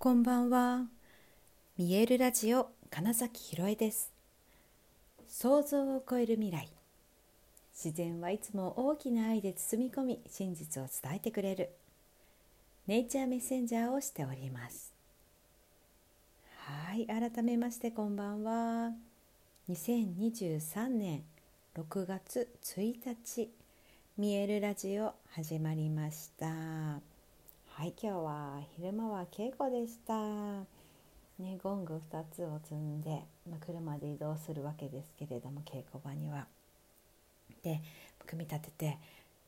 こんばんは。見えるラジオ金崎ひろえです。想像を超える未来。自然はいつも大きな愛で包み込み、真実を伝えてくれる。ネイチャーメッセンジャーをしております。はい、改めましてこんばんは。2023年6月1日、見えるラジオ始まりました。はい今日は昼間は稽古でしたねゴング2つを積んで、まあ、車で移動するわけですけれども稽古場には。で組み立てて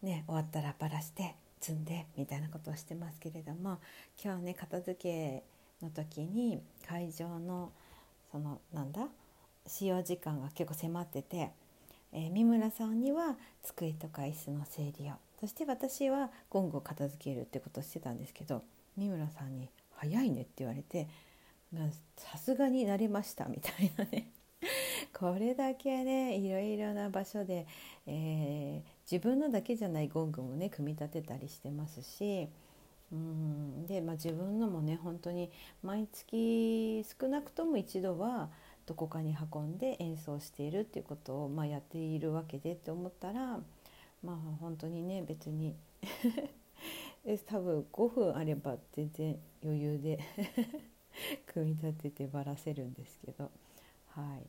ね終わったらばらして積んでみたいなことをしてますけれども今日ね片付けの時に会場のそのなんだ？使用時間が結構迫ってて、えー、三村さんには机とか椅子の整理をそして私はゴングを片付けるってことをしてたんですけど三村さんに「早いね」って言われてさすがになれましたみたいなね。これだけねいろいろな場所で、えー、自分のだけじゃないゴングもね組み立てたりしてますしうんで、まあ、自分のもね本当に毎月少なくとも一度はどこかに運んで演奏しているっていうことを、まあ、やっているわけでって思ったらまあ本当にね別に。多分5分あれば全然余裕で 組み立ててばらせるんですけど。はい。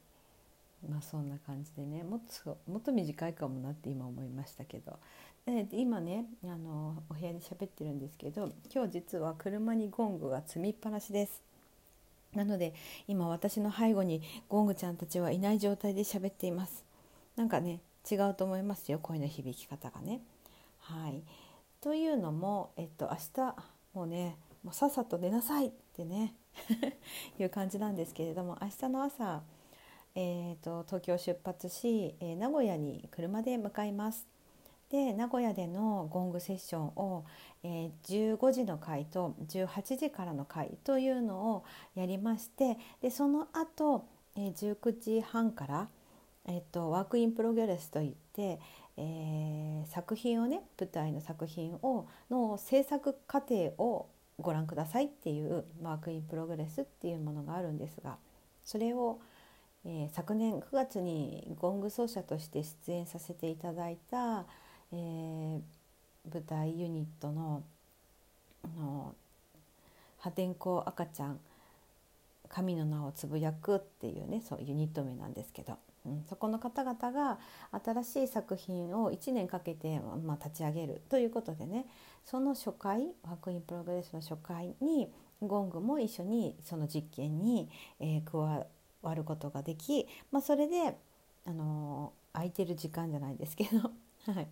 まあそんな感じでね。もっともっと短いかもなって今思いましたけど。で今ねあのお部屋で喋ってるんですけど今日実は車にゴングが積みっぱなしです。なので今私の背後にゴングちゃんたちはいない状態で喋っています。なんかね違うと思いますよ声の響き方がね。はい、というのも、えっと、明日もうねもうさっさと寝なさいってね いう感じなんですけれども明日の朝、えーと、東京出発し、えー、名古屋に車で向かいます。で名古屋でのゴングセッションを、えー、15時の回と18時からの回というのをやりましてでその後、えー、19時半から「えっと、 work in progress といって、えー、作品をね舞台の作品をの制作過程をご覧くださいっていう work in progress っていうものがあるんですがそれを、えー、昨年9月にゴング奏者として出演させていただいた、えー、舞台ユニットのあの破天荒赤ちゃん神の名をつぶやくっていうねそうユニット名なんですけど。そこの方々が新しい作品を1年かけて、まあ、立ち上げるということでねその初回 work in progress の初回にゴングも一緒にその実験に、えー、加わることができ、まあ、それで、あのー、空いてる時間じゃないですけど はい、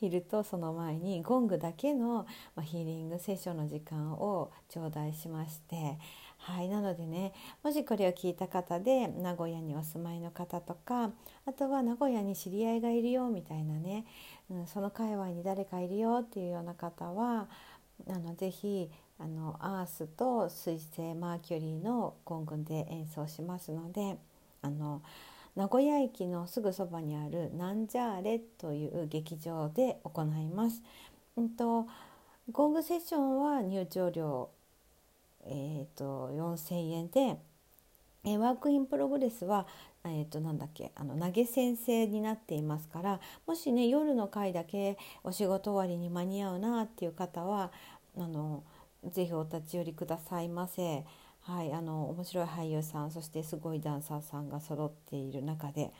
昼とその前にゴングだけの、まあ、ヒーリングセッションの時間を頂戴しましてはいなのでねもしこれを聞いた方で名古屋にお住まいの方とかあとは名古屋に知り合いがいるよみたいなね、うん、その界隈に誰かいるよっていうような方はあのぜひあのアースと水星マーキュリーのゴングで演奏しますのであの名古屋駅のすぐそばにあるナンジャーレという劇場で行います。うんとゴングセッションは入場料えーと、4,000円で、えー、 work in progress は、えー、となんだっけあの投げ銭制になっていますからもしね夜の回だけお仕事終わりに間に合うなっていう方はあのぜひお立ち寄りくださいませ。はい、あの面白い俳優さんそしてすごいダンサーさんが揃っている中で、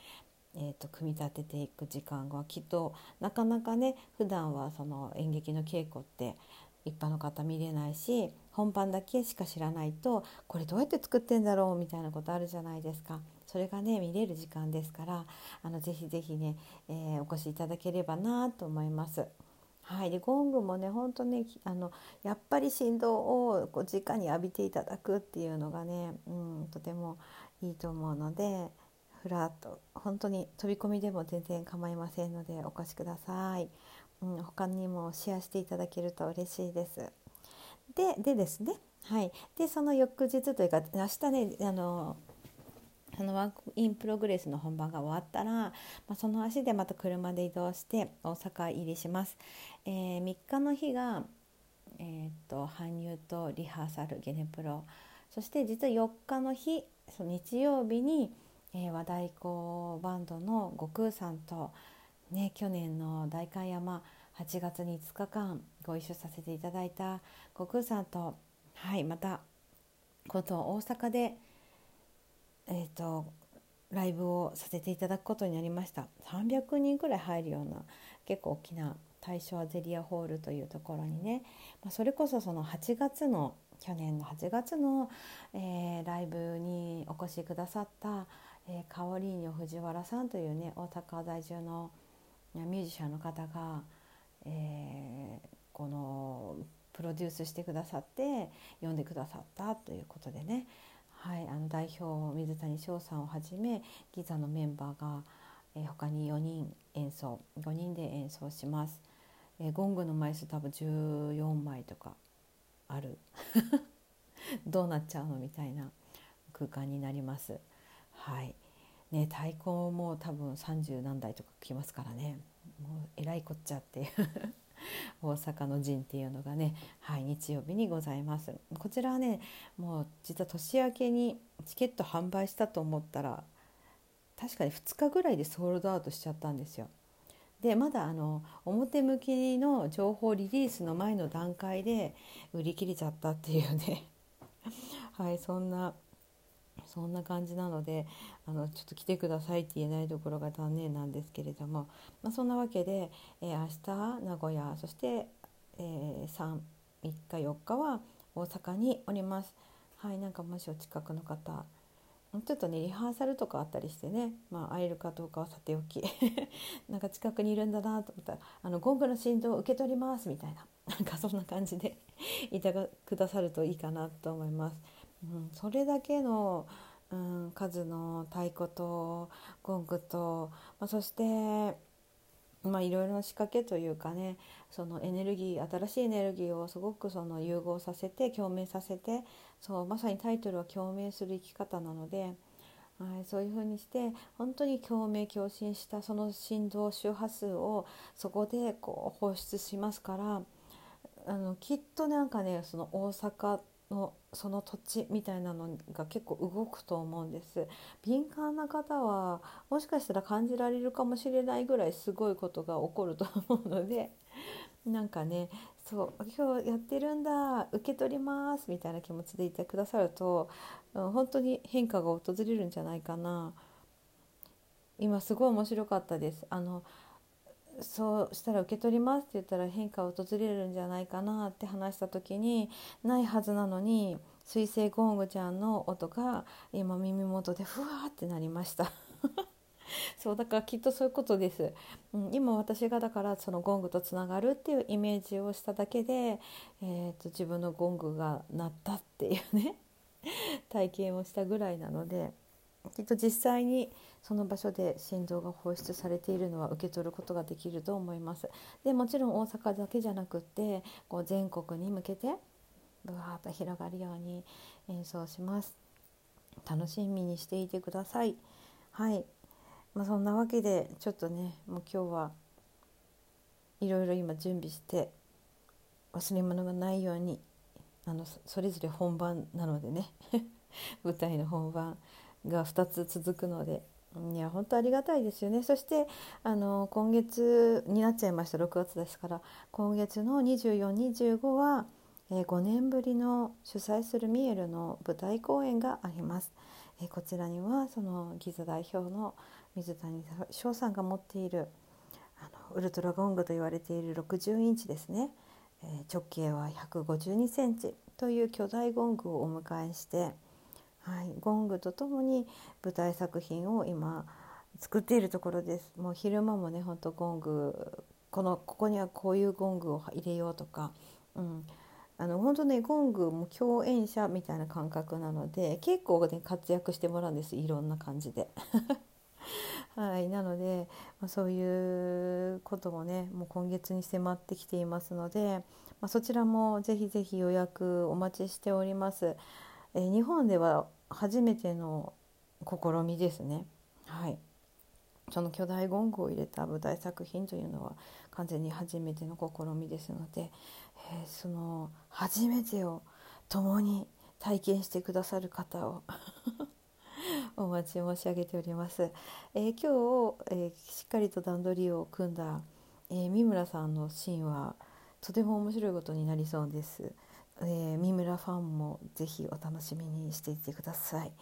えーと、組み立てていく時間がきっとなかなかね普段はその演劇の稽古って一般の方見れないし本番だけしか知らないとこれどうやって作ってんだろうみたいなことあるじゃないですかそれがね見れる時間ですからあのぜひぜひね、えー、お越しいただければなと思います。はい、でゴングもね本当ねあのやっぱり振動をこう直に浴びていただくっていうのがね、うん、とてもいいと思うのでふらっと本当に飛び込みでも全然構いませんのでお越しください。うん、他にもシェアしていただけると嬉しいです。ででですね、はい、でその翌日というか明日ねあのあの work in progress の本番が終わったら、まあ、その足でまた車で移動して大阪入りします。えー、3日の日が、えーと、搬入とリハーサルゲネプロ。そして実は4日の日その日曜日に、えー、和太鼓バンドの悟空さんと、ね、去年の代官山8月に5日間ご一緒させていただいた悟空さんと、はい、また今度大阪で、えーとライブをさせていただくことになりました。300人くらい入るような結構大きな大正アゼリアホールというところにね、まあ、それこそその8月の去年の8月の、えー、ライブにお越しくださった、えー、カオリーニョ藤原さんというね大阪在住のミュージシャンの方が、えー、このプロデュースしてくださって呼んでくださったということでね、はい、あの代表水谷翔さんをはじめギザのメンバーが、えー、他に4人演奏5人で演奏します。えー、ゴングの枚数多分14枚とかある どうなっちゃうのみたいな空間になります。はいね、太鼓も多分30何台とか来ますからねもうえらいこっちゃって。い う大阪の陣っていうのがね、はい、日曜日にございます。こちらはねもう実は年明けにチケット販売したと思ったら確かに2日ぐらいでソールドアウトしちゃったんですよ。でまだあの表向きの情報リリースの前の段階で売り切れちゃったっていうね。はいそんなそんな感じなのであのちょっと来てくださいって言えないところが残念なんですけれども、まあ、そんなわけで、えー、明日名古屋そして、えー、3 3日4日は大阪におります。はい、なんかもしお近くの方ちょっとねリハーサルとかあったりしてね、まあ、会えるかどうかはさておき なんか近くにいるんだなと思ったら「あのゴングの振動を受け取ります」みたいななんかそんな感じでいてくださるといいかなと思います。うん、それだけの、うん、数の太鼓とゴングと、まあ、そしてまあ、いろいろな仕掛けというかねそのエネルギー新しいエネルギーをすごくその融合させて共鳴させてそうまさにタイトルは共鳴する生き方なので、はい、そういうふうにして本当に共鳴共振したその振動周波数をそこでこう放出しますからあのきっとなんかねその大阪のその土地みたいなのが結構動くと思うんです。敏感な方はもしかしたら感じられるかもしれないぐらいすごいことが起こると思うのでなんかねそう今日やってるんだ受け取りますみたいな気持ちでいてくださると本当に変化が訪れるんじゃないかな。今すごい面白かったです。あのそうしたら受け取りますって言ったら変化を訪れるんじゃないかなって話した時にないはずなのに水星ゴングちゃんの音が今耳元でふわーってなりました そうだからきっとそういうことです、うん、今私がだからそのゴングとつながるっていうイメージをしただけで、えーと、と自分のゴングが鳴ったっていうね 体験をしたぐらいなので。きっと実際にその場所で心臓が放出されているのは受け取ることができると思います。でもちろん大阪だけじゃなくってこう全国に向けてぶわーっと広がるように演奏します。楽しみにしていてください。はい、まあ、そんなわけでちょっとねもう今日はいろいろ今準備して忘れ物がないようにあのそれぞれ本番なのでね 舞台の本番が2つ続くので。いや本当ありがたいですよね。そしてあの今月になっちゃいました。6月ですから。今月の2425は、えー、5年ぶりの主催するミエルの舞台公演があります。えー、こちらにはそのギザ代表の水谷翔さんが持っているあのウルトラゴングと言われている60インチですね、えー、直径は152センチという巨大ゴングをお迎えしてはい、ゴングとともに舞台作品を今作っているところです。もう昼間もねほんとゴングこのここにはこういうゴングを入れようとか、うん、あの本当ねゴングも共演者みたいな感覚なので結構ね活躍してもらうんですいろんな感じで。はい、なので、まあ、そういうこともねもう今月に迫ってきていますので、まあ、そちらもぜひぜひ予約お待ちしております。えー、日本では初めての試みですね。はい、その巨大ゴングを入れた舞台作品というのは完全に初めての試みですので、えー、その初めてを共に体験してくださる方を お待ち申し上げております。えー、今日、えー、しっかりと段取りを組んだ、え、三村さんのシーンはとても面白いことになりそうです。えー、三村ファンもぜひお楽しみにしていてください。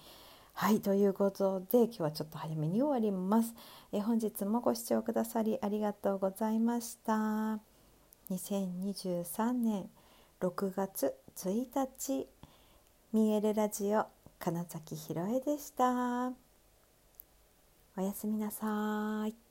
はいということで今日はちょっと早めに終わります。え本日もご視聴くださりありがとうございました。2023年6月1日見えるラジオ金崎ひろえでした。おやすみなさい。